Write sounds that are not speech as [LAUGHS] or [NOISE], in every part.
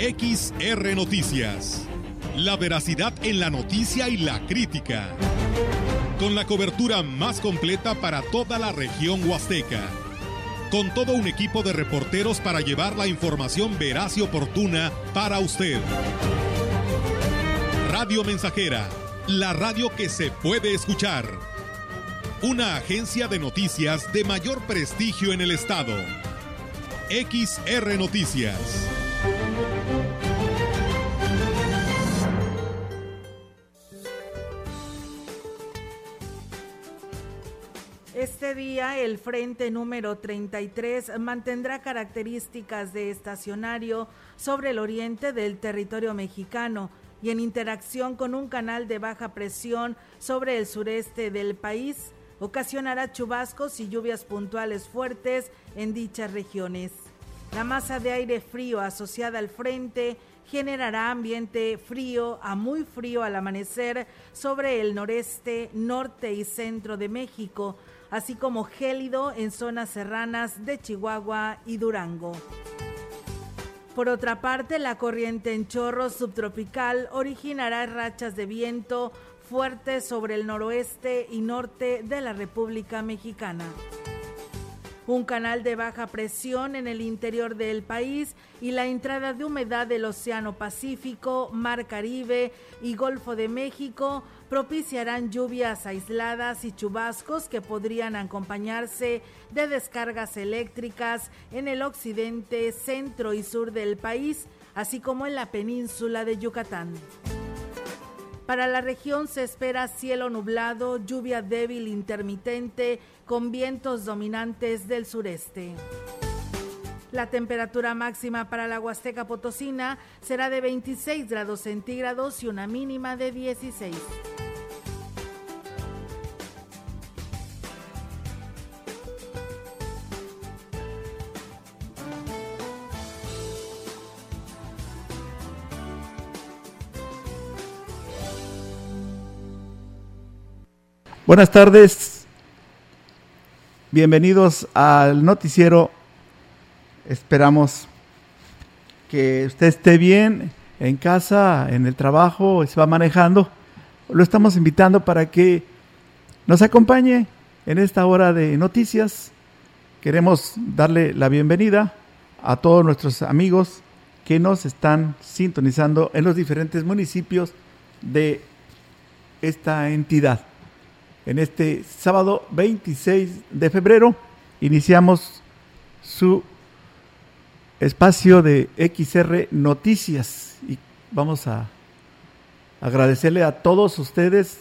XR Noticias. La veracidad en la noticia y la crítica. Con la cobertura más completa para toda la región huasteca. Con todo un equipo de reporteros para llevar la información veraz y oportuna para usted. Radio Mensajera, la radio que se puede escuchar. Una agencia de noticias de mayor prestigio en el estado. XR Noticias. Día el frente número 33 mantendrá características de estacionario sobre el oriente del territorio mexicano y en interacción con un canal de baja presión sobre el sureste del país, ocasionará chubascos y lluvias puntuales fuertes en dichas regiones. La masa de aire frío asociada al frente generará ambiente frío a muy frío al amanecer sobre el noreste, norte y centro de México, así como gélido en zonas serranas de Chihuahua y Durango. Por otra parte, la corriente en chorro subtropical originará rachas de viento fuertes sobre el noroeste y norte de la República Mexicana un canal de baja presión en el interior del país y la entrada de humedad del Océano Pacífico, Mar Caribe y Golfo de México propiciarán lluvias aisladas y chubascos que podrían acompañarse de descargas eléctricas en el occidente, centro y sur del país, así como en la península de Yucatán. Para la región se espera cielo nublado, lluvia débil intermitente con vientos dominantes del sureste. La temperatura máxima para la Huasteca Potosina será de 26 grados centígrados y una mínima de 16. Buenas tardes, bienvenidos al noticiero. Esperamos que usted esté bien en casa, en el trabajo, se va manejando. Lo estamos invitando para que nos acompañe en esta hora de noticias. Queremos darle la bienvenida a todos nuestros amigos que nos están sintonizando en los diferentes municipios de esta entidad en este sábado 26 de febrero iniciamos su espacio de XR Noticias y vamos a agradecerle a todos ustedes,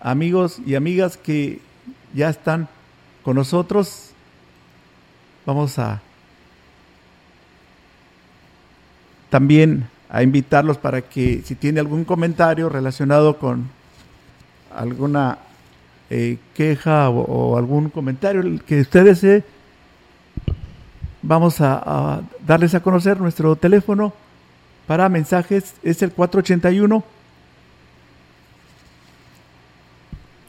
amigos y amigas que ya están con nosotros. Vamos a también a invitarlos para que si tiene algún comentario relacionado con alguna eh, queja o, algún comentario que ustedes desee, vamos a, darles a conocer nuestro teléfono para mensajes es el 481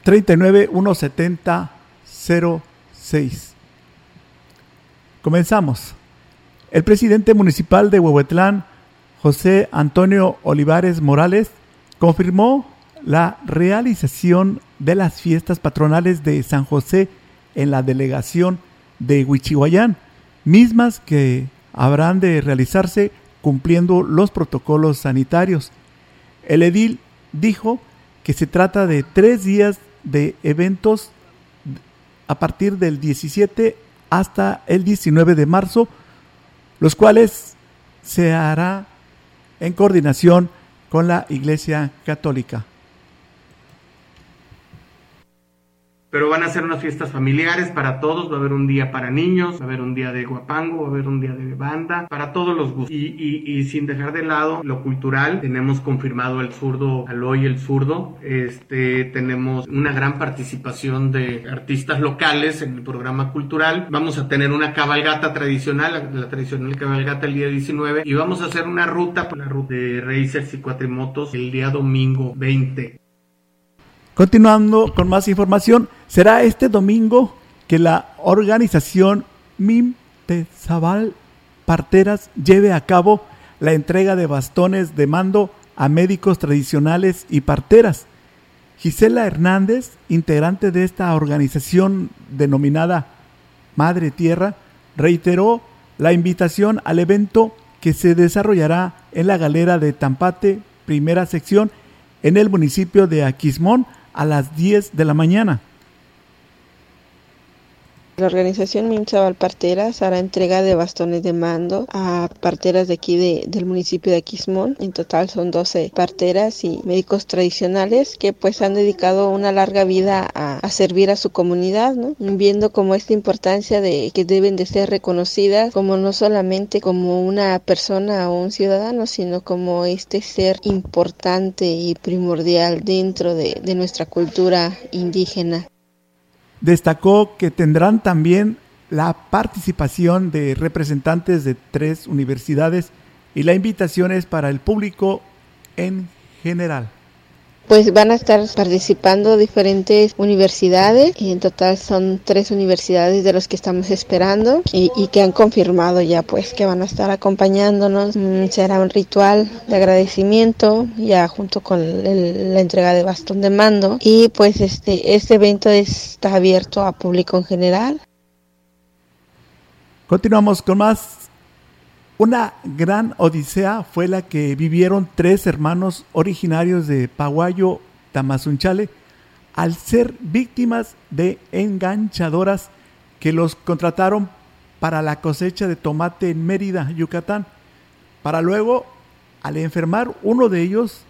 39 170 06. Comenzamos. El presidente municipal de Huehuetlán, José Antonio Olivares Morales, confirmó la realización de las fiestas patronales de San José en la delegación de Huichihuayán, mismas que habrán de realizarse cumpliendo los protocolos sanitarios. El edil dijo que se trata de tres días de eventos a partir del 17 hasta el 19 de marzo, los cuales se hará en coordinación con la Iglesia Católica. Pero van a ser unas fiestas familiares para todos, va a haber un día para niños, va a haber un día de guapango, va a haber un día de banda, para todos los gustos. Y, sin dejar de lado lo cultural, tenemos confirmado el zurdo, Aloy el zurdo, este, tenemos una gran participación de artistas locales en el programa cultural, vamos a tener una cabalgata tradicional, la, tradicional cabalgata el día 19, y vamos a hacer una ruta, la ruta de Racers y Cuatrimotos el día domingo 20. Continuando con más información, será este domingo que la organización Mimtezabal Parteras lleve a cabo la entrega de bastones de mando a médicos tradicionales y parteras. Gisela Hernández, integrante de esta organización denominada Madre Tierra, reiteró la invitación al evento que se desarrollará en la galera de Tampate, primera sección, en el municipio de Aquismón a las 10 de la mañana. La organización Minzabal Parteras hará entrega de bastones de mando a parteras de aquí de, del municipio de Aquismón. En total son 12 parteras y médicos tradicionales que pues han dedicado una larga vida a, servir a su comunidad, ¿no? viendo como esta importancia de que deben de ser reconocidas como no solamente como una persona o un ciudadano, sino como este ser importante y primordial dentro de, de nuestra cultura indígena. Destacó que tendrán también la participación de representantes de tres universidades y la invitación es para el público en general. Pues van a estar participando diferentes universidades, y en total son tres universidades de los que estamos esperando y, que han confirmado ya pues que van a estar acompañándonos. Mm, será un ritual de agradecimiento ya junto con el, la entrega de bastón de mando y pues este, este evento está abierto a público en general. Continuamos con más una gran odisea fue la que vivieron tres hermanos originarios de Paguayo, Tamazunchale, al ser víctimas de enganchadoras que los contrataron para la cosecha de tomate en Mérida, Yucatán, para luego, al enfermar uno de ellos,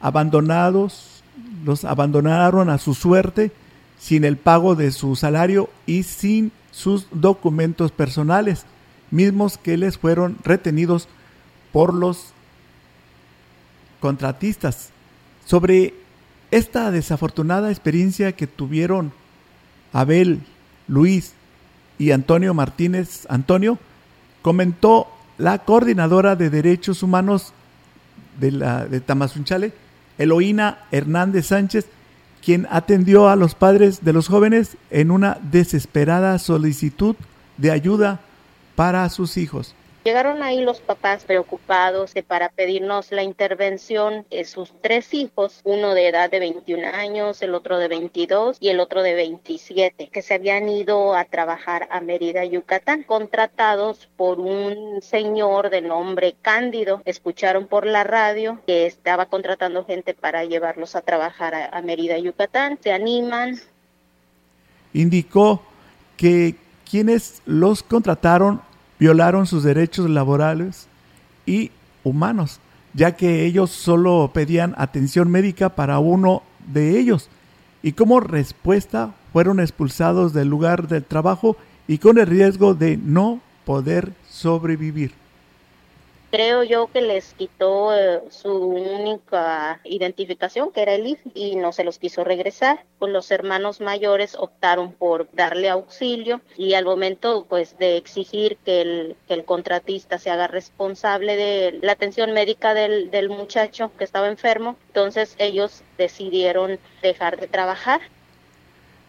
abandonados, los abandonaron a su suerte, sin el pago de su salario y sin sus documentos personales mismos que les fueron retenidos por los contratistas. Sobre esta desafortunada experiencia que tuvieron Abel, Luis y Antonio Martínez Antonio, comentó la coordinadora de derechos humanos de, la, de Tamazunchale, Eloína Hernández Sánchez, quien atendió a los padres de los jóvenes en una desesperada solicitud de ayuda para sus hijos. Llegaron ahí los papás preocupados para pedirnos la intervención de sus tres hijos, uno de edad de 21 años, el otro de 22 y el otro de 27, que se habían ido a trabajar a Mérida, Yucatán, contratados por un señor de nombre Cándido. Escucharon por la radio que estaba contratando gente para llevarlos a trabajar a, a Mérida, Yucatán. Se animan. Indicó que quienes los contrataron violaron sus derechos laborales y humanos, ya que ellos solo pedían atención médica para uno de ellos. Y como respuesta fueron expulsados del lugar del trabajo y con el riesgo de no poder sobrevivir creo yo que les quitó eh, su única identificación, que era el IF, y no se los quiso regresar. Pues los hermanos mayores optaron por darle auxilio y al momento pues de exigir que el, que el contratista se haga responsable de la atención médica del, del muchacho que estaba enfermo, entonces ellos decidieron dejar de trabajar.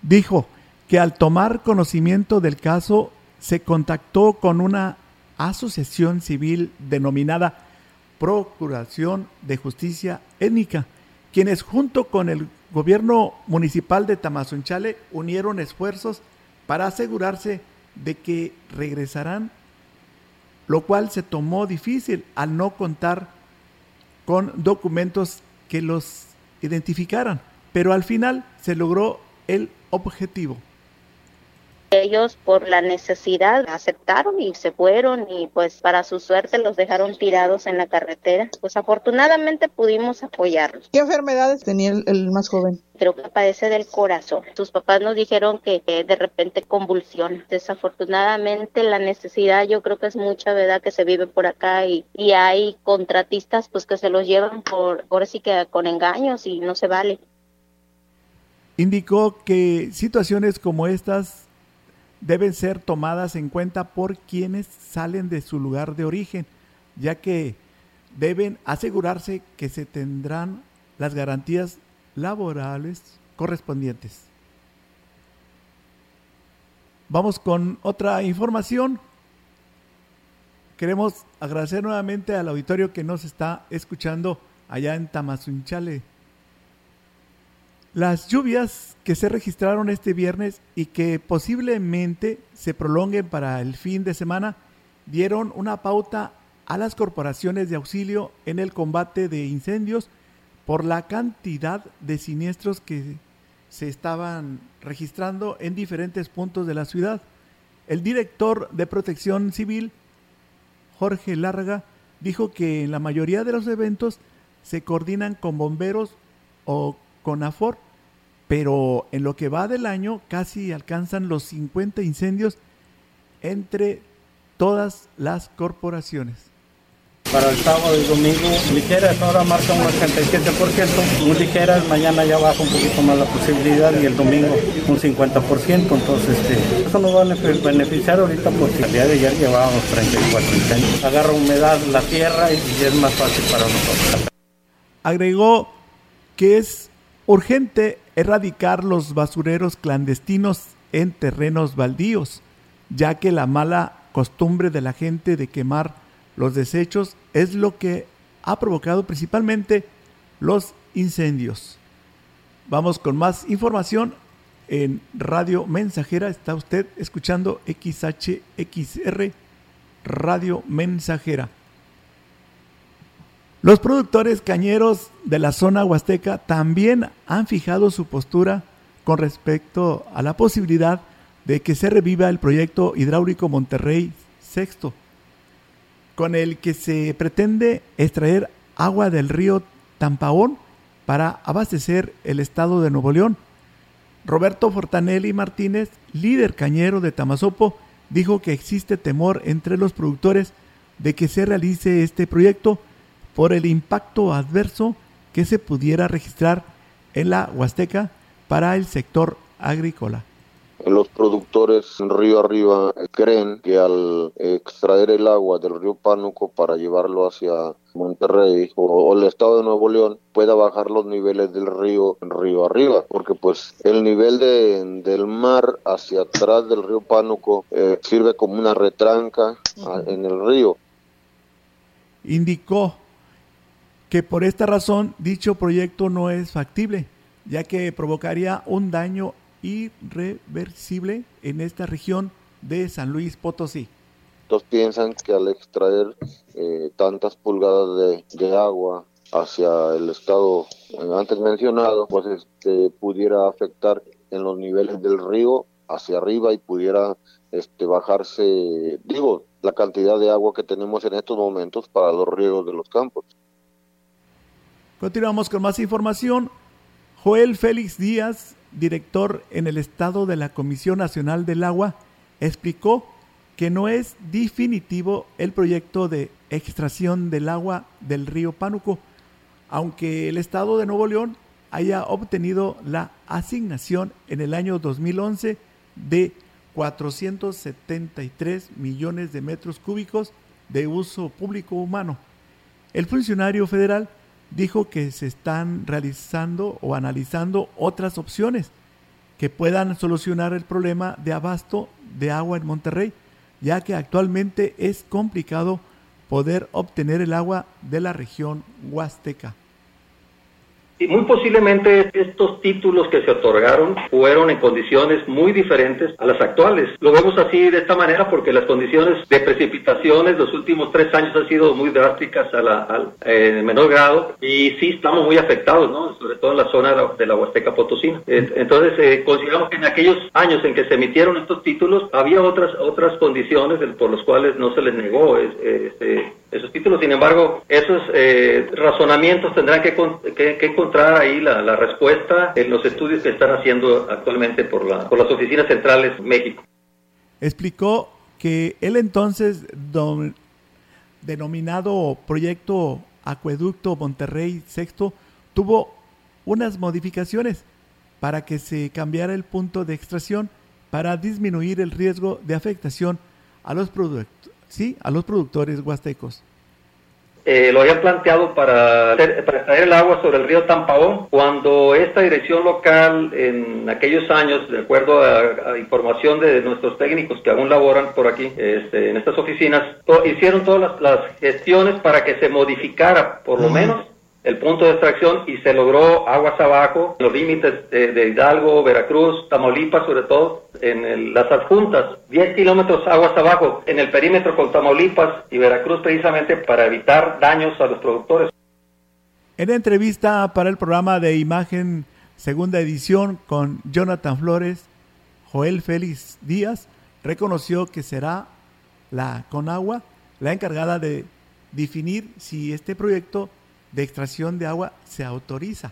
Dijo que al tomar conocimiento del caso se contactó con una asociación civil denominada Procuración de Justicia Étnica, quienes junto con el gobierno municipal de Tamazunchale unieron esfuerzos para asegurarse de que regresarán, lo cual se tomó difícil al no contar con documentos que los identificaran, pero al final se logró el objetivo. Ellos por la necesidad aceptaron y se fueron y pues para su suerte los dejaron tirados en la carretera. Pues afortunadamente pudimos apoyarlos. ¿Qué enfermedades tenía el, el más joven? Creo que padece del corazón. Sus papás nos dijeron que, que, de repente convulsión. Desafortunadamente la necesidad yo creo que es mucha verdad que se vive por acá y, y hay contratistas pues que se los llevan por ahora sí que con engaños y no se vale. Indicó que situaciones como estas deben ser tomadas en cuenta por quienes salen de su lugar de origen, ya que deben asegurarse que se tendrán las garantías laborales correspondientes. Vamos con otra información. queremos agradecer nuevamente al auditorio que nos está escuchando allá en Tamazunchale. Las lluvias que se registraron este viernes y que posiblemente se prolonguen para el fin de semana dieron una pauta a las corporaciones de auxilio en el combate de incendios por la cantidad de siniestros que se estaban registrando en diferentes puntos de la ciudad. El director de Protección Civil, Jorge Larga, dijo que en la mayoría de los eventos se coordinan con bomberos o con AFOR, pero en lo que va del año casi alcanzan los 50 incendios entre todas las corporaciones. Para el sábado y domingo, ligeras ahora marca un 87%, muy ligeras, mañana ya baja un poquito más la posibilidad y el domingo un 50%, entonces este, eso nos va a beneficiar ahorita porque el día de ayer llevábamos 34 incendios. Agarra humedad la tierra y es más fácil para nosotros. Agregó que es urgente erradicar los basureros clandestinos en terrenos baldíos, ya que la mala costumbre de la gente de quemar los desechos es lo que ha provocado principalmente los incendios. Vamos con más información en Radio Mensajera. Está usted escuchando XHXR Radio Mensajera. Los productores cañeros de la zona huasteca también han fijado su postura con respecto a la posibilidad de que se reviva el proyecto hidráulico Monterrey Sexto con el que se pretende extraer agua del río Tampaón para abastecer el estado de Nuevo León. Roberto Fortanelli Martínez, líder cañero de Tamazopo, dijo que existe temor entre los productores de que se realice este proyecto por el impacto adverso que se pudiera registrar en la Huasteca para el sector agrícola. Los productores en río arriba creen que al extraer el agua del río Pánuco para llevarlo hacia Monterrey o, el estado de Nuevo León pueda bajar los niveles del río en río arriba, porque pues el nivel de, del mar hacia atrás del río Pánuco eh, sirve como una retranca en el río. Indicó que por esta razón dicho proyecto no es factible, ya que provocaría un daño irreversible en esta región de San Luis Potosí. Todos piensan que al extraer eh, tantas pulgadas de, agua hacia el estado antes mencionado, pues este, pudiera afectar en los niveles del río hacia arriba y pudiera este, bajarse, digo, la cantidad de agua que tenemos en estos momentos para los riegos de los campos. Continuamos con más información. Joel Félix Díaz, director en el estado de la Comisión Nacional del Agua, explicó que no es definitivo el proyecto de extracción del agua del río Pánuco, aunque el estado de Nuevo León haya obtenido la asignación en el año 2011 de 473 millones de metros cúbicos de uso público humano. El funcionario federal dijo que se están realizando o analizando otras opciones que puedan solucionar el problema de abasto de agua en Monterrey, ya que actualmente es complicado poder obtener el agua de la región huasteca. Y muy posiblemente estos títulos que se otorgaron fueron en condiciones muy diferentes a las actuales. Lo vemos así de esta manera porque las condiciones de precipitaciones los últimos tres años han sido muy drásticas a la, al eh, menor grado y sí estamos muy afectados, ¿no? sobre todo en la zona de la Huasteca Potosina. Entonces eh, consideramos que en aquellos años en que se emitieron estos títulos había otras otras condiciones por las cuales no se les negó este, esos títulos. Sin embargo, esos eh, razonamientos tendrán que, encontrar ahí la, respuesta en los estudios que están haciendo actualmente por, la, por las oficinas centrales México. Explicó que él entonces denominado Proyecto Acueducto Monterrey Sexto tuvo unas modificaciones para que se cambiara el punto de extracción para disminuir el riesgo de afectación a los, sí, a los productores huastecos. Eh, lo habían planteado para, para extraer el agua sobre el río Tampaón, cuando esta dirección local en aquellos años, de acuerdo a, información de nuestros técnicos que aún laboran por aquí, este, en estas oficinas, hicieron todas las, gestiones para que se modificara, por lo menos, el punto de extracción y se logró aguas abajo, los límites de, Hidalgo, Veracruz, Tamaulipas sobre todo, en las adjuntas, 10 kilómetros aguas abajo, en el perímetro con Tamaulipas y Veracruz precisamente para evitar daños a los productores. En entrevista para el programa de imagen segunda edición con Jonathan Flores, Joel Félix Díaz reconoció que será la Conagua la encargada de definir si este proyecto de extracción de agua se autoriza.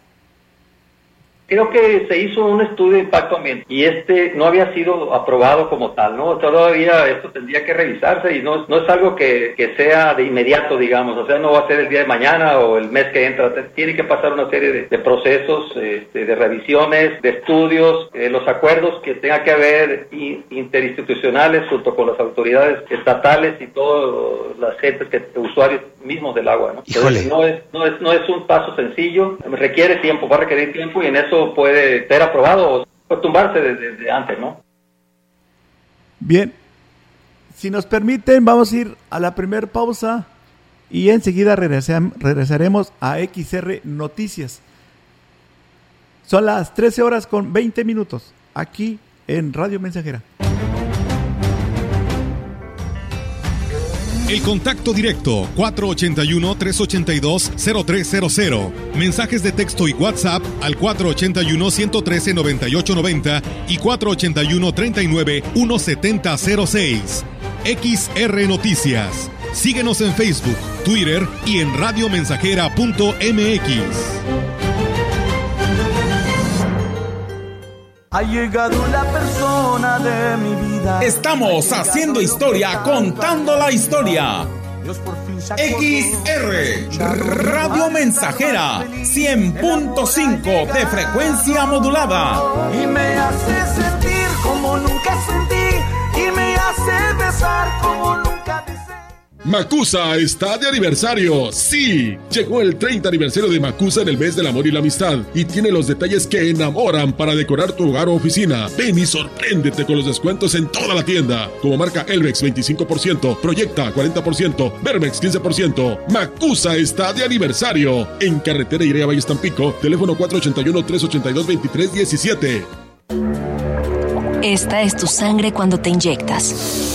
Creo que se hizo un estudio de impacto ambiental y este no había sido aprobado como tal, ¿no? Todavía esto tendría que revisarse y no, no es algo que, que, sea de inmediato, digamos, o sea, no va a ser el día de mañana o el mes que entra, tiene que pasar una serie de, procesos, este, de revisiones, de estudios, eh, los acuerdos que tenga que haber interinstitucionales junto con las autoridades estatales y todas las gentes, que, usuarios mismos del agua, ¿no? no es, no, es, no es un paso sencillo, requiere tiempo, va a requerir tiempo y en eso puede ser aprobado o tumbarse desde, antes, ¿no? Bien, si nos permiten, vamos a ir a la primera pausa y enseguida regresaremos a XR Noticias. Son las 13 horas con 20 minutos aquí en Radio Mensajera. El contacto directo 481-382-0300. Mensajes de texto y WhatsApp al 481-113-9890 y 481-39-1706. XR Noticias. Síguenos en Facebook, Twitter y en radiomensajera.mx. Ha llegado la persona de mi vida. Estamos haciendo historia, contando la historia. XR Radio Mensajera 100.5 de frecuencia modulada. Y me hace sentir como nunca sentí. Y me hace besar como nunca. Macusa está de aniversario. Sí, llegó el 30 aniversario de Macusa en el mes del amor y la amistad y tiene los detalles que enamoran para decorar tu hogar o oficina. Ven y sorpréndete con los descuentos en toda la tienda, como marca Elvex 25%, Proyecta 40%, Vermex 15%. Macusa está de aniversario en carretera Irea Valle Tampico, teléfono 481 382 2317. Esta es tu sangre cuando te inyectas.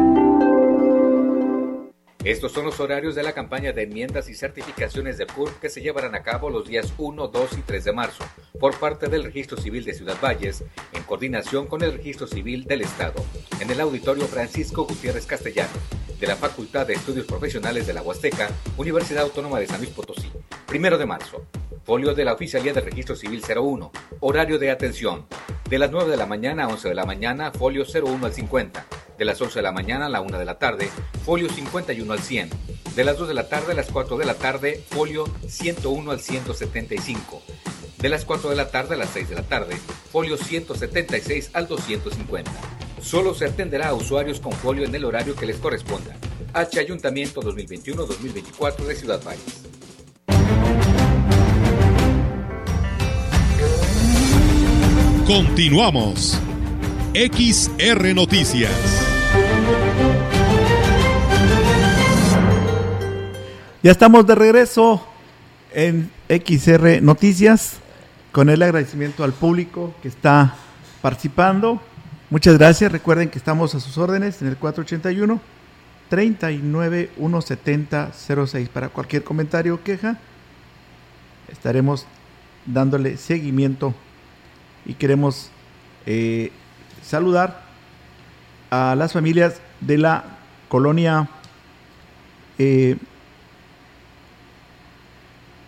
Estos son los horarios de la campaña de enmiendas y certificaciones de PUR que se llevarán a cabo los días 1, 2 y 3 de marzo por parte del Registro Civil de Ciudad Valles en coordinación con el Registro Civil del Estado en el Auditorio Francisco Gutiérrez Castellano de la Facultad de Estudios Profesionales de la Huasteca, Universidad Autónoma de San Luis Potosí. Primero de marzo. Folio de la Oficialía de Registro Civil 01. Horario de atención. De las 9 de la mañana a 11 de la mañana, folio 01 al 50 de las 11 de la mañana a la 1 de la tarde, folio 51 al 100. De las 2 de la tarde a las 4 de la tarde, folio 101 al 175. De las 4 de la tarde a las 6 de la tarde, folio 176 al 250. Solo se atenderá a usuarios con folio en el horario que les corresponda. H Ayuntamiento 2021-2024 de Ciudad Valles. Continuamos. XR Noticias. Ya estamos de regreso en XR Noticias con el agradecimiento al público que está participando. Muchas gracias. Recuerden que estamos a sus órdenes en el 481 39 170 06 para cualquier comentario o queja. Estaremos dándole seguimiento y queremos eh, saludar a las familias de la colonia eh,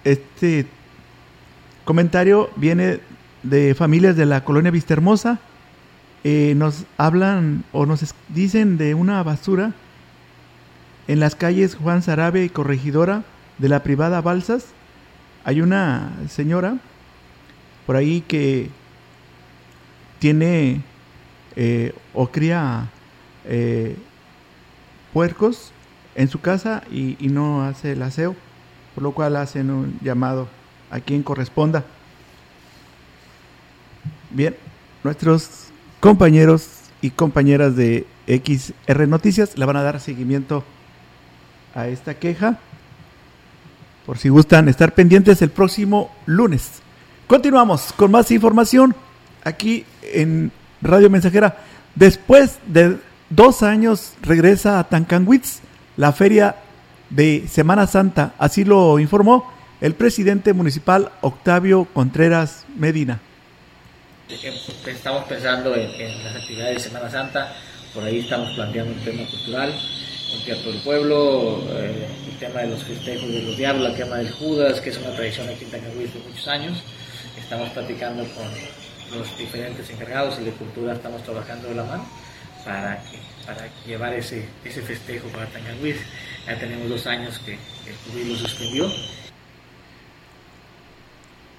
este comentario viene de familias de la colonia Vista Hermosa. Eh, nos hablan o nos dicen de una basura en las calles Juan Sarabe y Corregidora de la privada Balsas. Hay una señora por ahí que tiene eh, o cría eh, puercos en su casa y, y no hace el aseo, por lo cual hacen un llamado a quien corresponda. Bien, nuestros compañeros y compañeras de XR Noticias le van a dar seguimiento a esta queja. Por si gustan estar pendientes el próximo lunes. Continuamos con más información aquí en Radio Mensajera. Después de dos años regresa a Tancanwitz la feria de Semana Santa. Así lo informó el presidente municipal Octavio Contreras Medina. Estamos pensando en, las actividades de Semana Santa, por ahí estamos planteando un tema cultural, un teatro del pueblo, eh, el tema de los festejos de los diablos, el tema del Judas, que es una tradición aquí en Tancanwitz de muchos años. Estamos platicando con los diferentes encargados y de cultura estamos trabajando de la mano para, para llevar ese, ese festejo para Tancanwitz. Ya tenemos dos años que el COVID lo suspendió.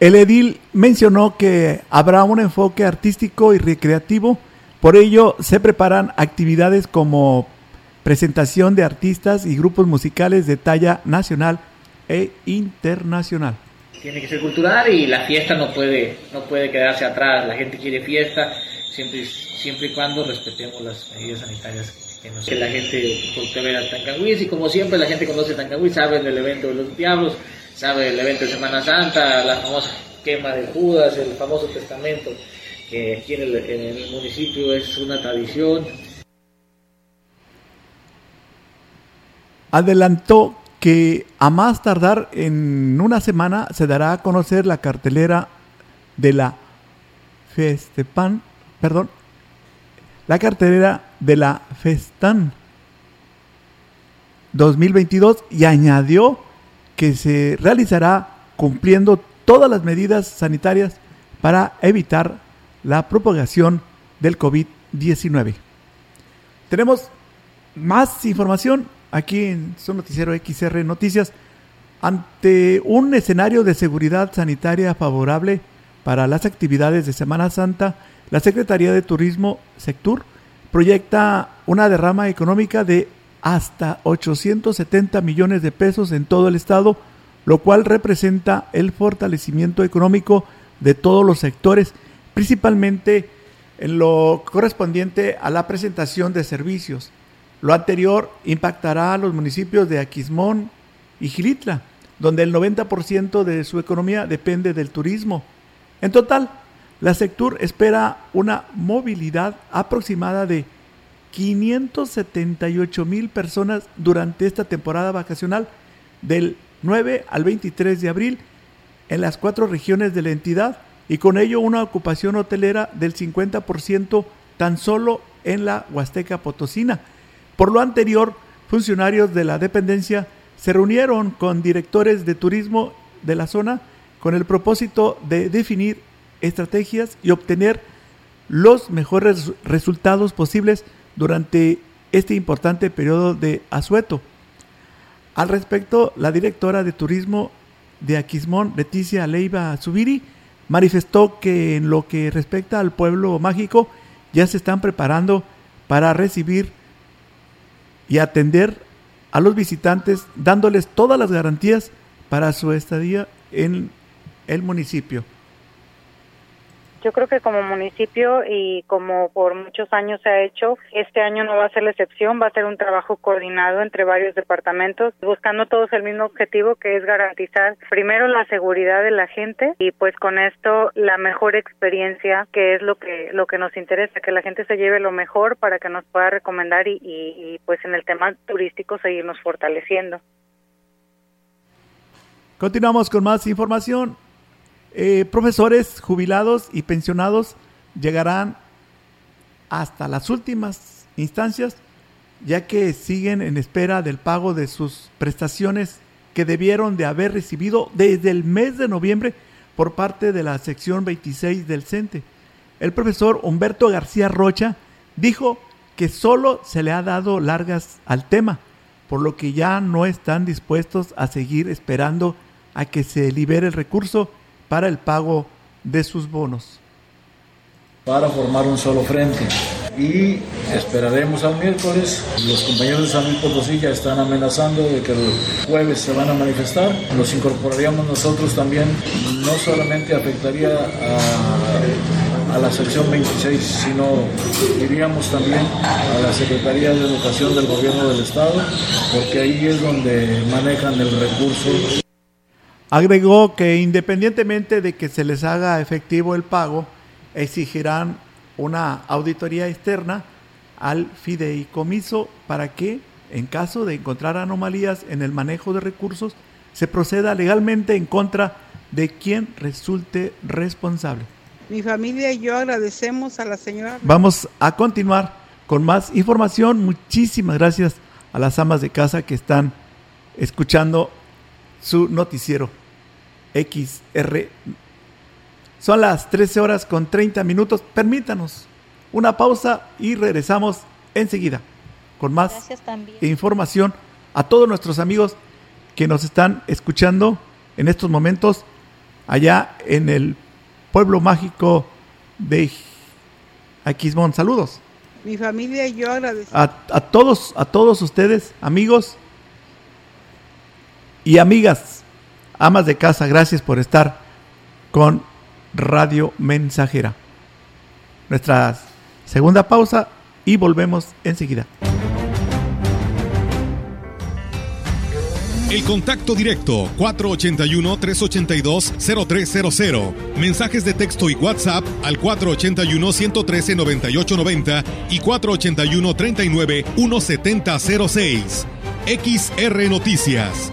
El edil mencionó que habrá un enfoque artístico y recreativo, por ello se preparan actividades como presentación de artistas y grupos musicales de talla nacional e internacional tiene que ser cultural y la fiesta no puede, no puede quedarse atrás. La gente quiere fiesta siempre, siempre y cuando respetemos las medidas sanitarias que, nos, que la gente puede ver a Tancanguis y como siempre la gente conoce Tancanguis, sabe del evento de los diablos, sabe del evento de Semana Santa, la famosa quema de Judas, el famoso testamento que aquí en el, en el municipio es una tradición. Adelantó que a más tardar en una semana se dará a conocer la cartelera de la Festepan, perdón, la cartelera de la Festan 2022 y añadió que se realizará cumpliendo todas las medidas sanitarias para evitar la propagación del COVID-19. Tenemos más información aquí en su noticiero XR Noticias, ante un escenario de seguridad sanitaria favorable para las actividades de Semana Santa, la Secretaría de Turismo, Sectur, proyecta una derrama económica de hasta 870 millones de pesos en todo el estado, lo cual representa el fortalecimiento económico de todos los sectores, principalmente en lo correspondiente a la presentación de servicios, lo anterior impactará a los municipios de Aquismón y Gilitla, donde el 90% de su economía depende del turismo. En total, la Sectur espera una movilidad aproximada de 578 mil personas durante esta temporada vacacional del 9 al 23 de abril en las cuatro regiones de la entidad y con ello una ocupación hotelera del 50% tan solo en la Huasteca Potosina por lo anterior, funcionarios de la dependencia se reunieron con directores de turismo de la zona con el propósito de definir estrategias y obtener los mejores resultados posibles durante este importante periodo de asueto. Al respecto, la directora de turismo de Aquismón, Leticia Leiva Zubiri, manifestó que en lo que respecta al pueblo mágico ya se están preparando para recibir y atender a los visitantes dándoles todas las garantías para su estadía en el municipio. Yo creo que como municipio y como por muchos años se ha hecho, este año no va a ser la excepción, va a ser un trabajo coordinado entre varios departamentos, buscando todos el mismo objetivo que es garantizar primero la seguridad de la gente y pues con esto la mejor experiencia, que es lo que lo que nos interesa, que la gente se lleve lo mejor para que nos pueda recomendar y, y, y pues en el tema turístico seguirnos fortaleciendo. Continuamos con más información. Eh, profesores jubilados y pensionados llegarán hasta las últimas instancias, ya que siguen en espera del pago de sus prestaciones que debieron de haber recibido desde el mes de noviembre por parte de la sección 26 del CENTE. El profesor Humberto García Rocha dijo que solo se le ha dado largas al tema, por lo que ya no están dispuestos a seguir esperando a que se libere el recurso para el pago de sus bonos. Para formar un solo frente y esperaremos al miércoles. Los compañeros de San Luis Potosí ya están amenazando de que el jueves se van a manifestar. Los incorporaríamos nosotros también. No solamente afectaría a, a la sección 26, sino iríamos también a la Secretaría de Educación del Gobierno del Estado, porque ahí es donde manejan el recurso Agregó que independientemente de que se les haga efectivo el pago, exigirán una auditoría externa al fideicomiso para que, en caso de encontrar anomalías en el manejo de recursos, se proceda legalmente en contra de quien resulte responsable. Mi familia y yo agradecemos a la señora. Vamos a continuar con más información. Muchísimas gracias a las amas de casa que están escuchando su noticiero XR. Son las 13 horas con 30 minutos. Permítanos una pausa y regresamos enseguida con más información a todos nuestros amigos que nos están escuchando en estos momentos allá en el pueblo mágico de Aquismón. Saludos. Mi familia y yo agradecemos. A, a todos, a todos ustedes, amigos y amigas amas de casa, gracias por estar con Radio Mensajera. Nuestra segunda pausa y volvemos enseguida. El contacto directo 481-382-0300. Mensajes de texto y WhatsApp al 481-113-9890 y 481-39-1706. XR Noticias.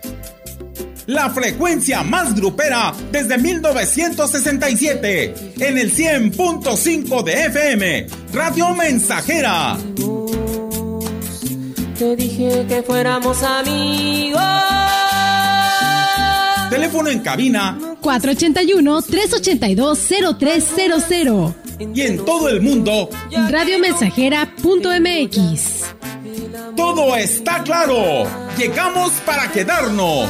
La frecuencia más grupera desde 1967, en el 100.5 de FM, Radio Mensajera. Te dije que fuéramos amigos. Teléfono en cabina 481-382-0300. y en todo el mundo, Radiomensajera.mx. todo está claro. Llegamos para quedarnos.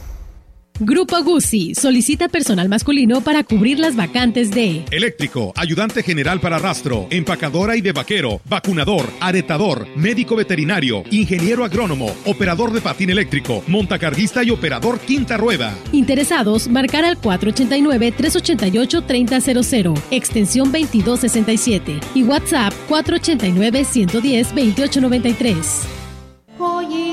Grupo Guzzi solicita personal masculino para cubrir las vacantes de Eléctrico, ayudante general para rastro, empacadora y de vaquero, vacunador, aretador, médico veterinario, ingeniero agrónomo, operador de patín eléctrico, montacarguista y operador quinta rueda. Interesados, marcar al 489-388-3000, extensión 2267 y WhatsApp 489-110-2893. Hoy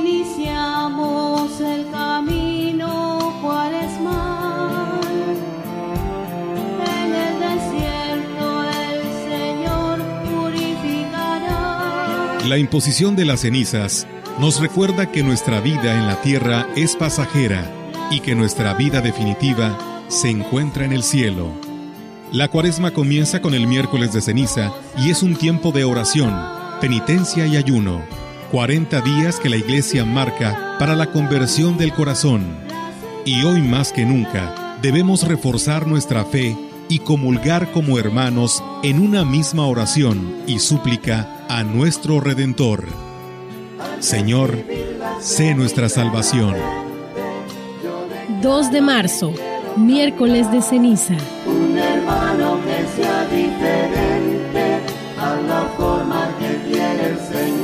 La imposición de las cenizas nos recuerda que nuestra vida en la tierra es pasajera y que nuestra vida definitiva se encuentra en el cielo. La cuaresma comienza con el miércoles de ceniza y es un tiempo de oración, penitencia y ayuno. 40 días que la iglesia marca para la conversión del corazón. Y hoy más que nunca debemos reforzar nuestra fe y comulgar como hermanos en una misma oración y súplica a nuestro Redentor. Señor, sé nuestra salvación. 2 de marzo, miércoles de ceniza. Un hermano que sea diferente a la forma que quiere el Señor.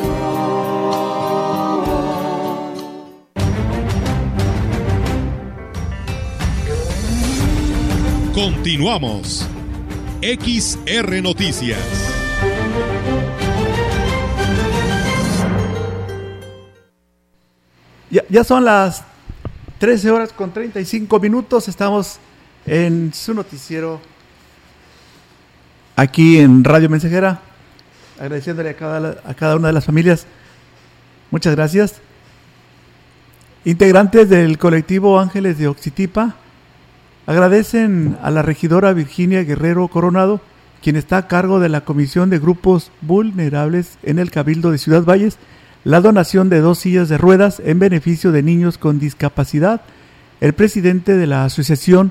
Continuamos. XR Noticias. Ya, son las 13 horas con 35 minutos. Estamos en su noticiero aquí en Radio Mensajera. Agradeciéndole a cada, a cada una de las familias. Muchas gracias. Integrantes del colectivo Ángeles de Oxitipa agradecen a la regidora Virginia Guerrero Coronado, quien está a cargo de la Comisión de Grupos Vulnerables en el Cabildo de Ciudad Valles, la donación de dos sillas de ruedas en beneficio de niños con discapacidad. El presidente de la asociación,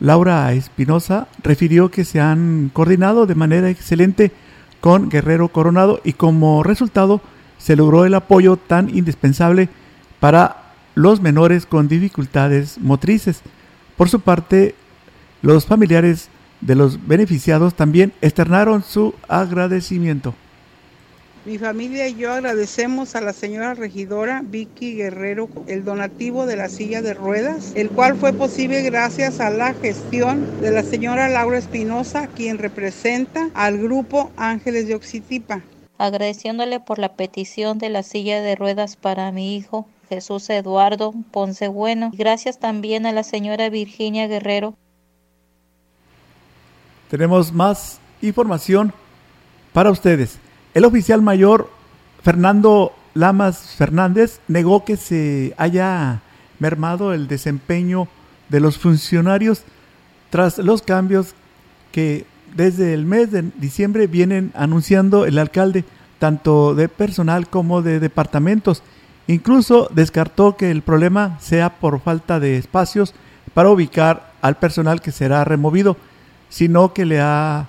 Laura Espinosa, refirió que se han coordinado de manera excelente con Guerrero Coronado y como resultado se logró el apoyo tan indispensable para los menores con dificultades motrices. Por su parte, los familiares de los beneficiados también externaron su agradecimiento. Mi familia y yo agradecemos a la señora regidora Vicky Guerrero el donativo de la silla de ruedas, el cual fue posible gracias a la gestión de la señora Laura Espinosa, quien representa al grupo Ángeles de Oxitipa. Agradeciéndole por la petición de la silla de ruedas para mi hijo Jesús Eduardo Ponce Bueno. Gracias también a la señora Virginia Guerrero. Tenemos más información para ustedes. El oficial mayor Fernando Lamas Fernández negó que se haya mermado el desempeño de los funcionarios tras los cambios que desde el mes de diciembre vienen anunciando el alcalde, tanto de personal como de departamentos. Incluso descartó que el problema sea por falta de espacios para ubicar al personal que será removido, sino que le ha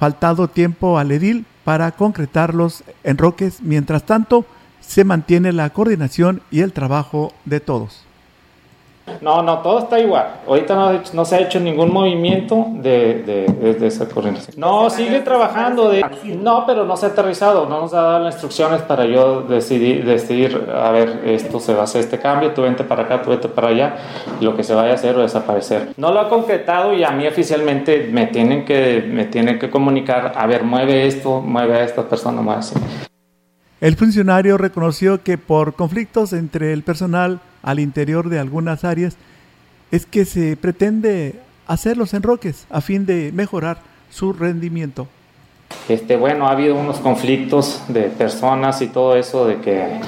faltado tiempo al edil para concretar los enroques. Mientras tanto, se mantiene la coordinación y el trabajo de todos. No, no, todo está igual. Ahorita no, no se ha hecho ningún movimiento de, de, de, esa coordinación. No, sigue trabajando. De, no, pero no se ha aterrizado. No nos ha dado las instrucciones para yo decidir, decidir, a ver, esto se va a hacer este cambio, tú vente para acá, tú vente para allá, lo que se vaya a hacer o desaparecer. No lo ha concretado y a mí oficialmente me tienen que, me tienen que comunicar, a ver, mueve esto, mueve a esta persona, mueve así. El funcionario reconoció que por conflictos entre el personal al interior de algunas áreas es que se pretende hacer los enroques a fin de mejorar su rendimiento. Este, bueno, ha habido unos conflictos de personas y todo eso de que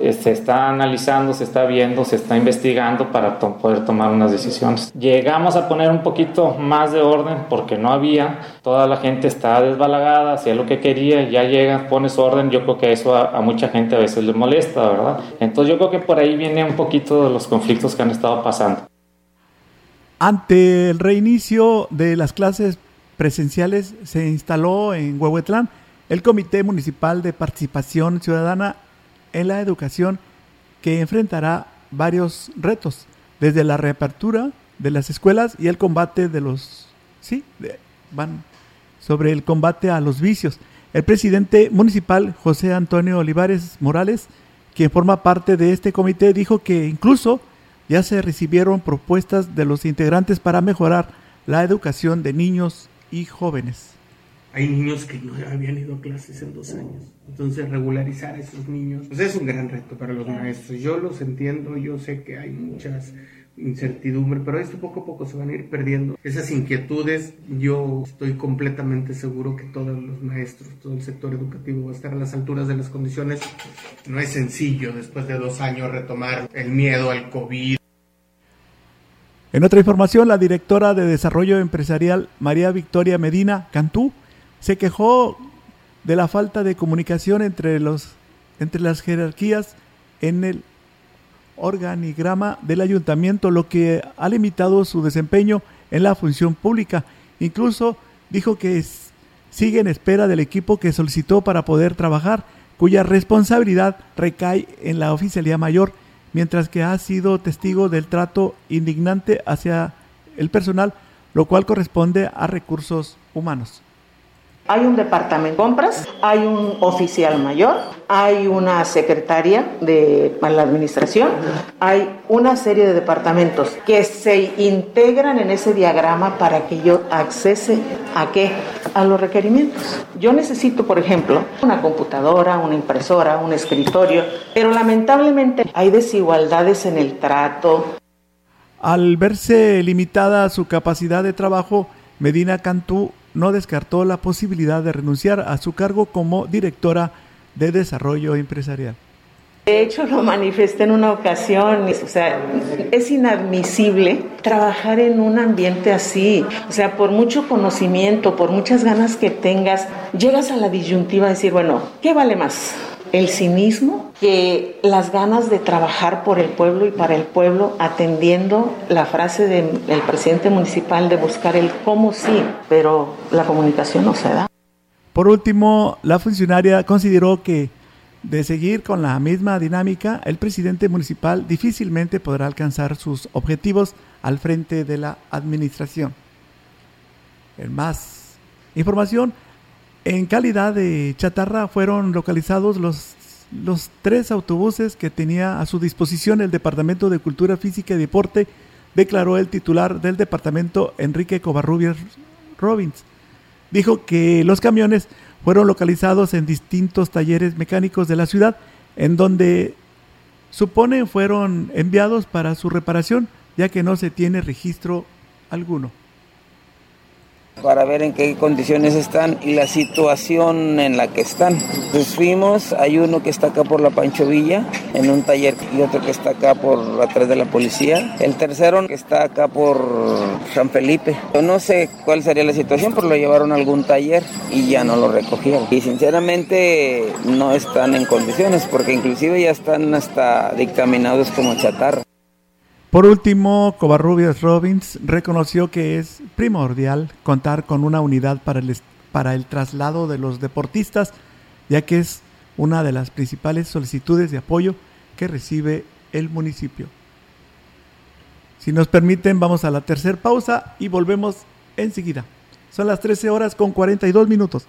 eh, se está analizando, se está viendo, se está investigando para to poder tomar unas decisiones. Llegamos a poner un poquito más de orden porque no había, toda la gente está desbalagada, hacía lo que quería, ya llegas, pones orden, yo creo que eso a, a mucha gente a veces le molesta, ¿verdad? Entonces yo creo que por ahí viene un poquito de los conflictos que han estado pasando. Ante el reinicio de las clases presenciales se instaló en Huehuetlán el Comité Municipal de Participación Ciudadana en la Educación que enfrentará varios retos, desde la reapertura de las escuelas y el combate de los... Sí, de, van sobre el combate a los vicios. El presidente municipal José Antonio Olivares Morales, quien forma parte de este comité, dijo que incluso ya se recibieron propuestas de los integrantes para mejorar la educación de niños y jóvenes. Hay niños que no habían ido a clases en dos años. Entonces, regularizar a esos niños pues es un gran reto para los maestros. Yo los entiendo, yo sé que hay muchas incertidumbre, pero esto poco a poco se van a ir perdiendo. Esas inquietudes, yo estoy completamente seguro que todos los maestros, todo el sector educativo va a estar a las alturas de las condiciones. No es sencillo después de dos años retomar el miedo al COVID. En otra información, la directora de Desarrollo Empresarial, María Victoria Medina Cantú, se quejó de la falta de comunicación entre, los, entre las jerarquías en el organigrama del ayuntamiento, lo que ha limitado su desempeño en la función pública. Incluso dijo que sigue en espera del equipo que solicitó para poder trabajar, cuya responsabilidad recae en la oficialía mayor, mientras que ha sido testigo del trato indignante hacia el personal, lo cual corresponde a recursos humanos. Hay un departamento de compras, hay un oficial mayor, hay una secretaria de la administración, hay una serie de departamentos que se integran en ese diagrama para que yo accese a qué? A los requerimientos. Yo necesito, por ejemplo, una computadora, una impresora, un escritorio, pero lamentablemente hay desigualdades en el trato. Al verse limitada su capacidad de trabajo, Medina Cantú no descartó la posibilidad de renunciar a su cargo como directora de desarrollo empresarial. De hecho, lo manifesté en una ocasión, o sea, es inadmisible trabajar en un ambiente así. O sea, por mucho conocimiento, por muchas ganas que tengas, llegas a la disyuntiva de decir, bueno, ¿qué vale más? El cinismo que las ganas de trabajar por el pueblo y para el pueblo, atendiendo la frase del presidente municipal de buscar el cómo sí, pero la comunicación no se da. Por último, la funcionaria consideró que de seguir con la misma dinámica, el presidente municipal difícilmente podrá alcanzar sus objetivos al frente de la administración. En más información, en calidad de chatarra fueron localizados los, los tres autobuses que tenía a su disposición el Departamento de Cultura Física y Deporte, declaró el titular del departamento Enrique Covarrubias Robbins. Dijo que los camiones fueron localizados en distintos talleres mecánicos de la ciudad, en donde supone fueron enviados para su reparación, ya que no se tiene registro alguno para ver en qué condiciones están y la situación en la que están. Pues fuimos, hay uno que está acá por la Pancho Villa, en un taller, y otro que está acá por atrás de la policía. El tercero que está acá por San Felipe. Yo no sé cuál sería la situación, pero lo llevaron a algún taller y ya no lo recogieron. Y sinceramente no están en condiciones, porque inclusive ya están hasta dictaminados como chatarra. Por último, Covarrubias Robbins reconoció que es primordial contar con una unidad para el, para el traslado de los deportistas, ya que es una de las principales solicitudes de apoyo que recibe el municipio. Si nos permiten, vamos a la tercera pausa y volvemos enseguida. Son las 13 horas con 42 minutos.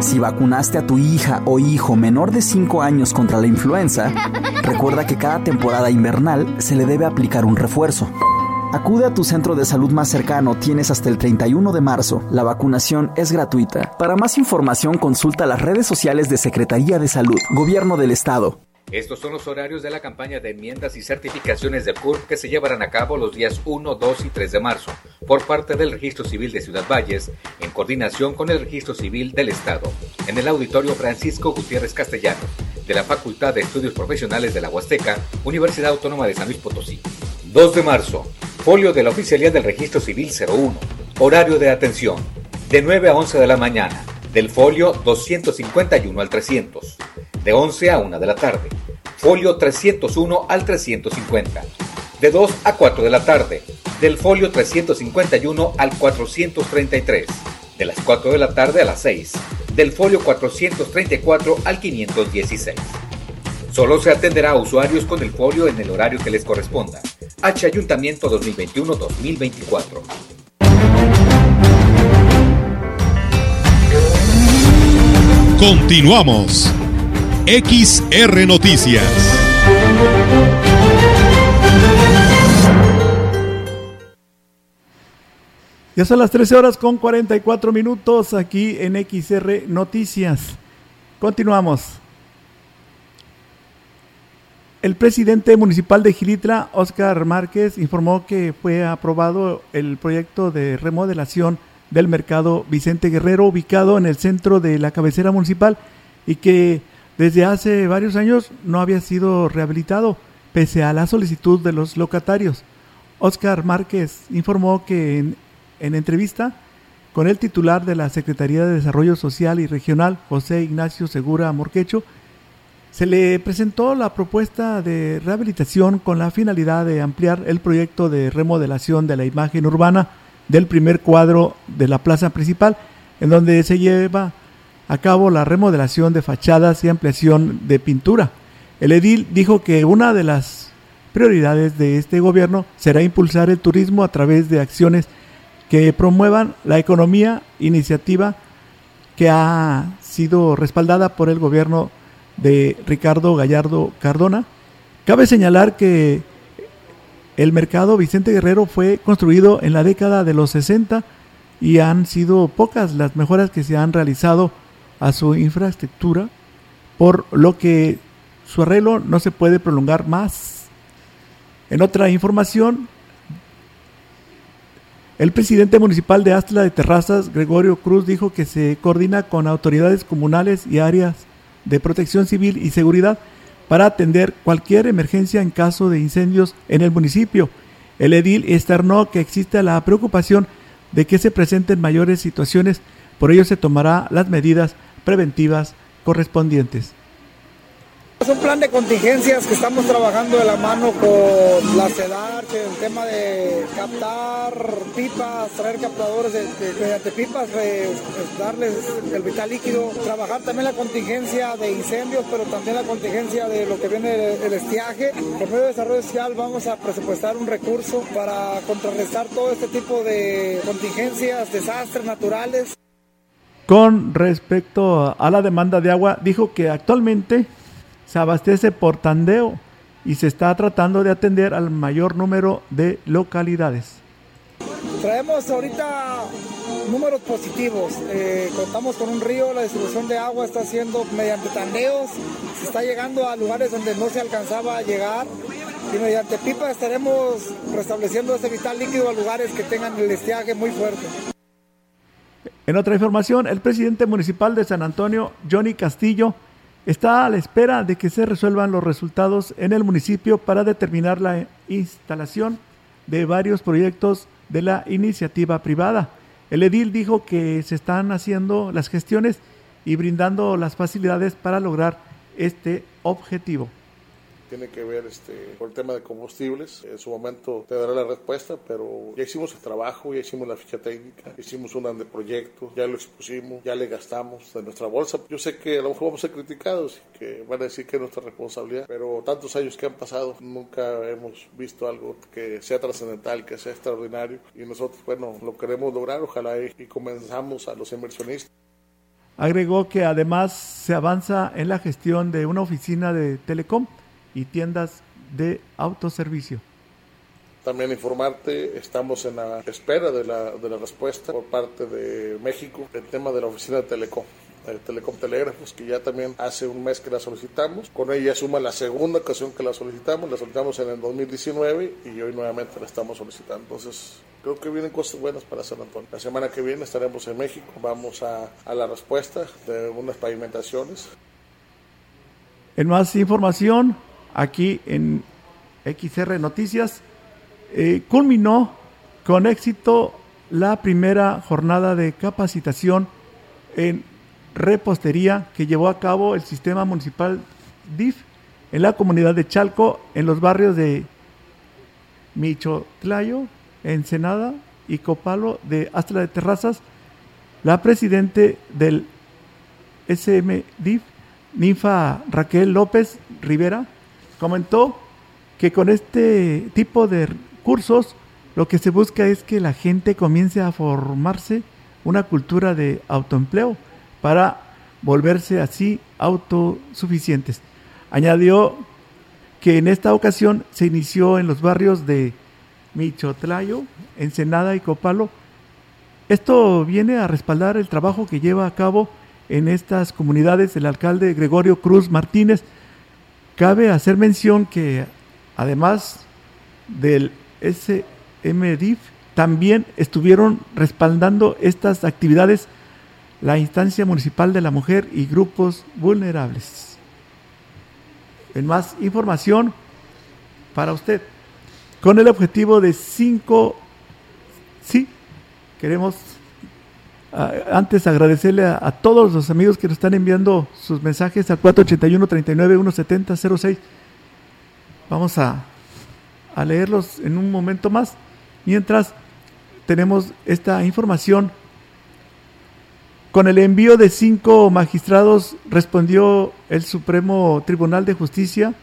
si vacunaste a tu hija o hijo menor de 5 años contra la influenza, [LAUGHS] recuerda que cada temporada invernal se le debe aplicar un refuerzo. Acude a tu centro de salud más cercano, tienes hasta el 31 de marzo. La vacunación es gratuita. Para más información consulta las redes sociales de Secretaría de Salud, Gobierno del Estado. Estos son los horarios de la campaña de enmiendas y certificaciones de CURP que se llevarán a cabo los días 1, 2 y 3 de marzo por parte del Registro Civil de Ciudad Valles en coordinación con el Registro Civil del Estado en el Auditorio Francisco Gutiérrez Castellano de la Facultad de Estudios Profesionales de la Huasteca, Universidad Autónoma de San Luis Potosí. 2 de marzo, Folio de la Oficialía del Registro Civil 01. Horario de atención. De 9 a 11 de la mañana. Del folio 251 al 300. De 11 a 1 de la tarde. Folio 301 al 350. De 2 a 4 de la tarde. Del folio 351 al 433. De las 4 de la tarde a las 6. Del folio 434 al 516. Solo se atenderá a usuarios con el folio en el horario que les corresponda. H Ayuntamiento 2021-2024. Continuamos. XR Noticias. Ya son las 13 horas con 44 minutos aquí en XR Noticias. Continuamos. El presidente municipal de Gilitla, Oscar Márquez, informó que fue aprobado el proyecto de remodelación del mercado Vicente Guerrero, ubicado en el centro de la cabecera municipal y que desde hace varios años no había sido rehabilitado, pese a la solicitud de los locatarios. Oscar Márquez informó que en entrevista con el titular de la Secretaría de Desarrollo Social y Regional, José Ignacio Segura Morquecho, se le presentó la propuesta de rehabilitación con la finalidad de ampliar el proyecto de remodelación de la imagen urbana del primer cuadro de la plaza principal, en donde se lleva a cabo la remodelación de fachadas y ampliación de pintura. El edil dijo que una de las prioridades de este gobierno será impulsar el turismo a través de acciones que promuevan la economía, iniciativa que ha sido respaldada por el gobierno de Ricardo Gallardo Cardona. Cabe señalar que el mercado Vicente Guerrero fue construido en la década de los 60 y han sido pocas las mejoras que se han realizado a su infraestructura, por lo que su arreglo no se puede prolongar más. En otra información, el presidente municipal de Astla de Terrazas, Gregorio Cruz, dijo que se coordina con autoridades comunales y áreas de protección civil y seguridad para atender cualquier emergencia en caso de incendios en el municipio. El edil externó que existe la preocupación de que se presenten mayores situaciones, por ello se tomará las medidas preventivas correspondientes. Es un plan de contingencias que estamos trabajando de la mano con la CEDAR, el tema de captar pipas, traer captadores mediante pipas, eh, darles el vital líquido, trabajar también la contingencia de incendios, pero también la contingencia de lo que viene el, el estiaje. Por medio de desarrollo social vamos a presupuestar un recurso para contrarrestar todo este tipo de contingencias, desastres naturales. Con respecto a la demanda de agua, dijo que actualmente se abastece por tandeo y se está tratando de atender al mayor número de localidades. Traemos ahorita números positivos. Eh, contamos con un río, la distribución de agua está haciendo mediante tandeos, se está llegando a lugares donde no se alcanzaba a llegar y mediante pipa estaremos restableciendo ese vital líquido a lugares que tengan el estiaje muy fuerte. En otra información, el presidente municipal de San Antonio, Johnny Castillo, está a la espera de que se resuelvan los resultados en el municipio para determinar la instalación de varios proyectos de la iniciativa privada. El edil dijo que se están haciendo las gestiones y brindando las facilidades para lograr este objetivo tiene que ver este, por el tema de combustibles. En su momento te daré la respuesta, pero ya hicimos el trabajo, ya hicimos la ficha técnica, hicimos un de proyecto, ya lo expusimos, ya le gastamos de nuestra bolsa. Yo sé que a lo mejor vamos a ser criticados y que van a decir que es nuestra responsabilidad, pero tantos años que han pasado, nunca hemos visto algo que sea trascendental, que sea extraordinario y nosotros, bueno, lo queremos lograr, ojalá y comenzamos a los inversionistas. Agregó que además se avanza en la gestión de una oficina de Telecom y tiendas de autoservicio. También informarte, estamos en la espera de la, de la respuesta por parte de México, el tema de la oficina de Telecom. El Telecom Telégrafos, que ya también hace un mes que la solicitamos. Con ella suma la segunda ocasión que la solicitamos. La solicitamos en el 2019 y hoy nuevamente la estamos solicitando. Entonces, creo que vienen cosas buenas para San Antonio. La semana que viene estaremos en México. Vamos a, a la respuesta de unas pavimentaciones. En más información, aquí en XR Noticias, eh, culminó con éxito la primera jornada de capacitación en repostería que llevó a cabo el sistema municipal DIF en la comunidad de Chalco, en los barrios de Michotlayo, Ensenada y Copalo de Astra de Terrazas. La presidente del SMDIF, Ninfa Raquel López Rivera, comentó que con este tipo de cursos lo que se busca es que la gente comience a formarse una cultura de autoempleo para volverse así autosuficientes. Añadió que en esta ocasión se inició en los barrios de Michotlayo, Ensenada y Copalo. Esto viene a respaldar el trabajo que lleva a cabo en estas comunidades el alcalde Gregorio Cruz Martínez. Cabe hacer mención que además del SMDIF, también estuvieron respaldando estas actividades la instancia municipal de la mujer y grupos vulnerables. En más información para usted, con el objetivo de cinco, sí, queremos antes agradecerle a, todos los amigos que nos están enviando sus mensajes al 481 39 170 06. Vamos a, a leerlos en un momento más. Mientras tenemos esta información. Con el envío de cinco magistrados respondió el Supremo Tribunal de Justicia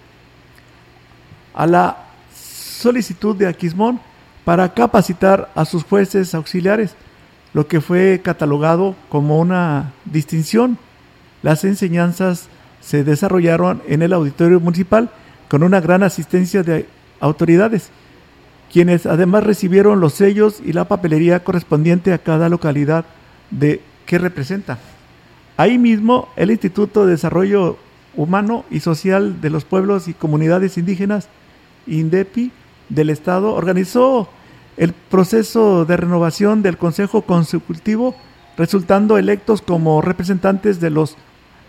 a la solicitud de Aquismón para capacitar a sus jueces auxiliares lo que fue catalogado como una distinción. Las enseñanzas se desarrollaron en el auditorio municipal con una gran asistencia de autoridades, quienes además recibieron los sellos y la papelería correspondiente a cada localidad de que representa. Ahí mismo el Instituto de Desarrollo Humano y Social de los Pueblos y Comunidades Indígenas, INDEPI, del Estado, organizó el proceso de renovación del Consejo Consultivo, resultando electos como representantes de los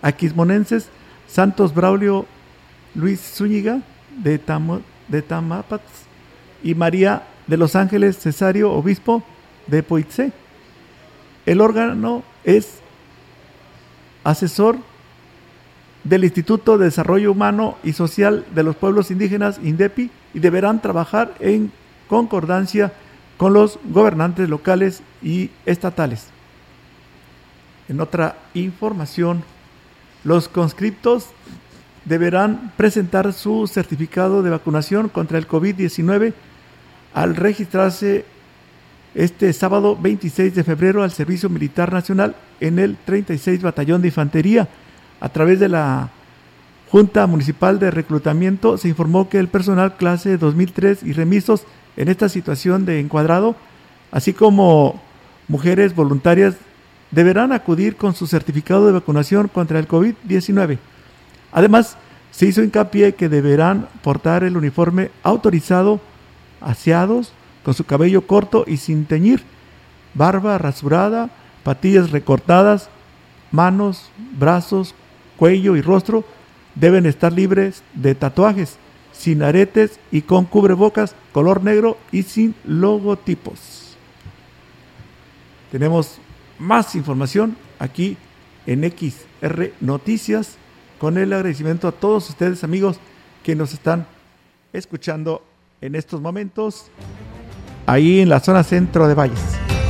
aquismonenses Santos Braulio Luis Zúñiga de, de Tamapats y María de los Ángeles Cesario Obispo de Poitzé. El órgano es asesor del Instituto de Desarrollo Humano y Social de los Pueblos Indígenas, INDEPI, y deberán trabajar en concordancia con los gobernantes locales y estatales. En otra información, los conscriptos deberán presentar su certificado de vacunación contra el COVID-19 al registrarse este sábado 26 de febrero al Servicio Militar Nacional en el 36 Batallón de Infantería. A través de la Junta Municipal de Reclutamiento se informó que el personal clase 2003 y remisos en esta situación de encuadrado, así como mujeres voluntarias, deberán acudir con su certificado de vacunación contra el COVID-19. Además, se hizo hincapié que deberán portar el uniforme autorizado, aseados, con su cabello corto y sin teñir, barba rasurada, patillas recortadas, manos, brazos, cuello y rostro deben estar libres de tatuajes sin aretes y con cubrebocas color negro y sin logotipos. Tenemos más información aquí en XR Noticias con el agradecimiento a todos ustedes amigos que nos están escuchando en estos momentos ahí en la zona centro de Valles.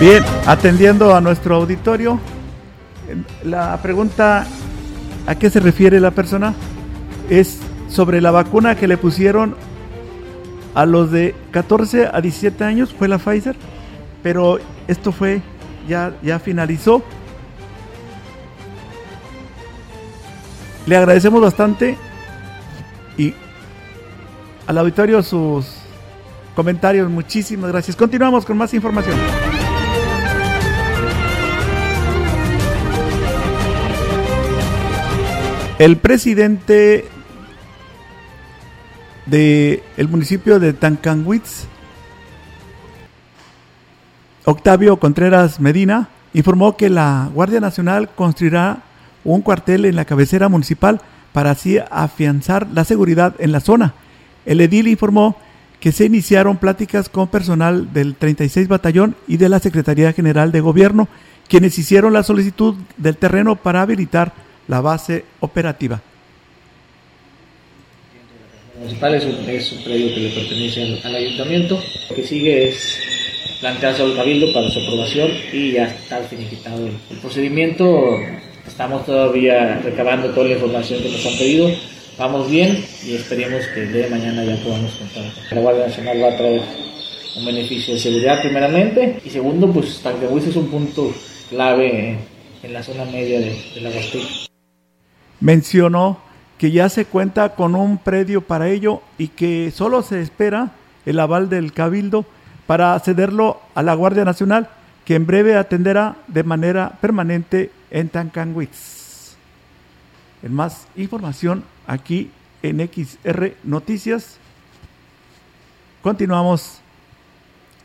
Bien, atendiendo a nuestro auditorio, la pregunta a qué se refiere la persona es sobre la vacuna que le pusieron a los de 14 a 17 años, fue la Pfizer, pero esto fue, ya, ya finalizó. Le agradecemos bastante y al auditorio sus comentarios, muchísimas gracias. Continuamos con más información. El presidente del el municipio de Tancanwitz, Octavio Contreras Medina, informó que la Guardia Nacional construirá un cuartel en la cabecera municipal para así afianzar la seguridad en la zona. El edil informó que se iniciaron pláticas con personal del 36 Batallón y de la Secretaría General de Gobierno, quienes hicieron la solicitud del terreno para habilitar la base operativa. municipal es un, es un predio que le pertenece al, al ayuntamiento. Lo que sigue es plantearse al cabildo para su aprobación y ya está finiquitado el, procedimiento. Estamos todavía recabando toda la información que nos han pedido. Vamos bien y esperemos que de mañana ya podamos contar. La Guardia Nacional va a traer un beneficio de seguridad primeramente y segundo, pues Tancahuiz es un punto clave en, la zona media de, de la Huasteca. Mencionó que ya se cuenta con un predio para ello y que solo se espera el aval del Cabildo para cederlo a la Guardia Nacional, que en breve atenderá de manera permanente en Tancanwitz. En más información aquí en XR Noticias. Continuamos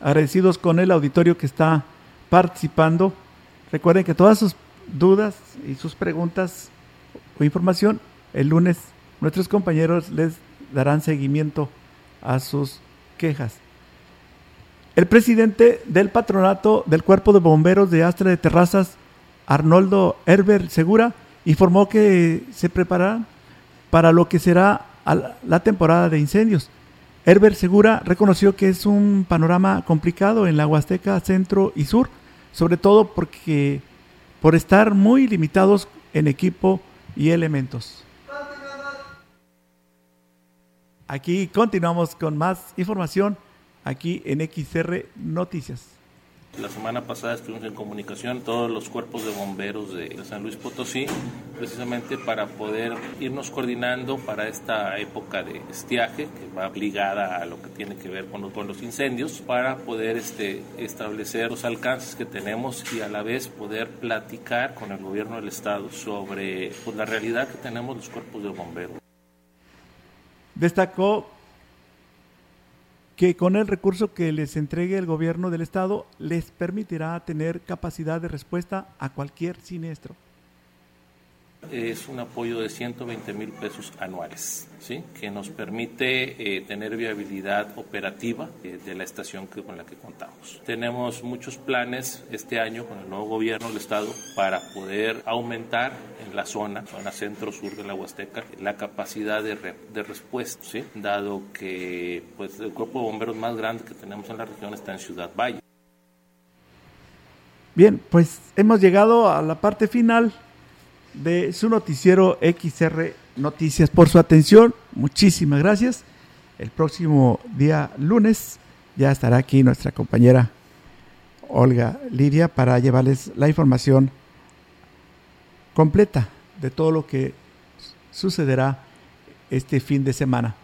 agradecidos con el auditorio que está participando. Recuerden que todas sus dudas y sus preguntas o información el lunes nuestros compañeros les darán seguimiento a sus quejas. El presidente del patronato del Cuerpo de Bomberos de Astra de Terrazas, Arnoldo Herber Segura, informó que se preparará para lo que será la temporada de incendios. Herber Segura reconoció que es un panorama complicado en la Huasteca Centro y Sur, sobre todo porque por estar muy limitados en equipo y elementos. Aquí continuamos con más información aquí en XR Noticias. La semana pasada estuvimos en comunicación todos los cuerpos de bomberos de San Luis Potosí, precisamente para poder irnos coordinando para esta época de estiaje, que va ligada a lo que tiene que ver con los, incendios, para poder este, establecer los alcances que tenemos y a la vez poder platicar con el gobierno del estado sobre pues, la realidad que tenemos los cuerpos de bomberos. Destacó que con el recurso que les entregue el gobierno del estado les permitirá tener capacidad de respuesta a cualquier siniestro. Es un apoyo de 120 mil pesos anuales, ¿sí? que nos permite eh, tener viabilidad operativa eh, de la estación que, con la que contamos. Tenemos muchos planes este año con el nuevo gobierno del Estado para poder aumentar en la zona, zona centro-sur de la Huasteca, la capacidad de, re, de respuesta, ¿sí? dado que pues, el cuerpo de bomberos más grande que tenemos en la región está en Ciudad Valle. Bien, pues hemos llegado a la parte final de su noticiero XR Noticias por su atención. Muchísimas gracias. El próximo día lunes ya estará aquí nuestra compañera Olga Lidia para llevarles la información completa de todo lo que sucederá este fin de semana.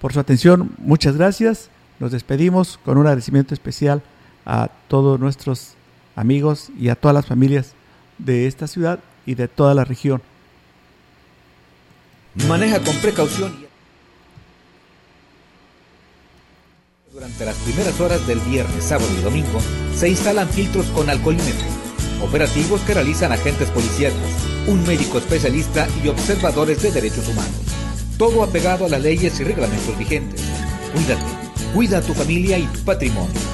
Por su atención, muchas gracias. Nos despedimos con un agradecimiento especial a todos nuestros amigos y a todas las familias de esta ciudad y de toda la región. Maneja con precaución. Durante las primeras horas del viernes, sábado y domingo se instalan filtros con alcoholímetro, operativos que realizan agentes policíacos, un médico especialista y observadores de derechos humanos. Todo apegado a las leyes y reglamentos vigentes. Cuídate, cuida a tu familia y tu patrimonio.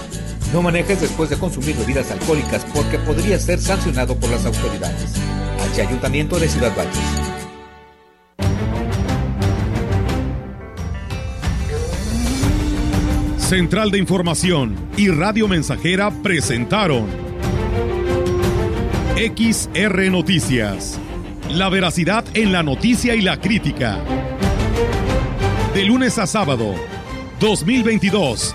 No manejes después de consumir bebidas alcohólicas porque podría ser sancionado por las autoridades. H. Ayuntamiento de Ciudad Valles. Central de Información y Radio Mensajera presentaron XR Noticias. La veracidad en la noticia y la crítica. De lunes a sábado, 2022.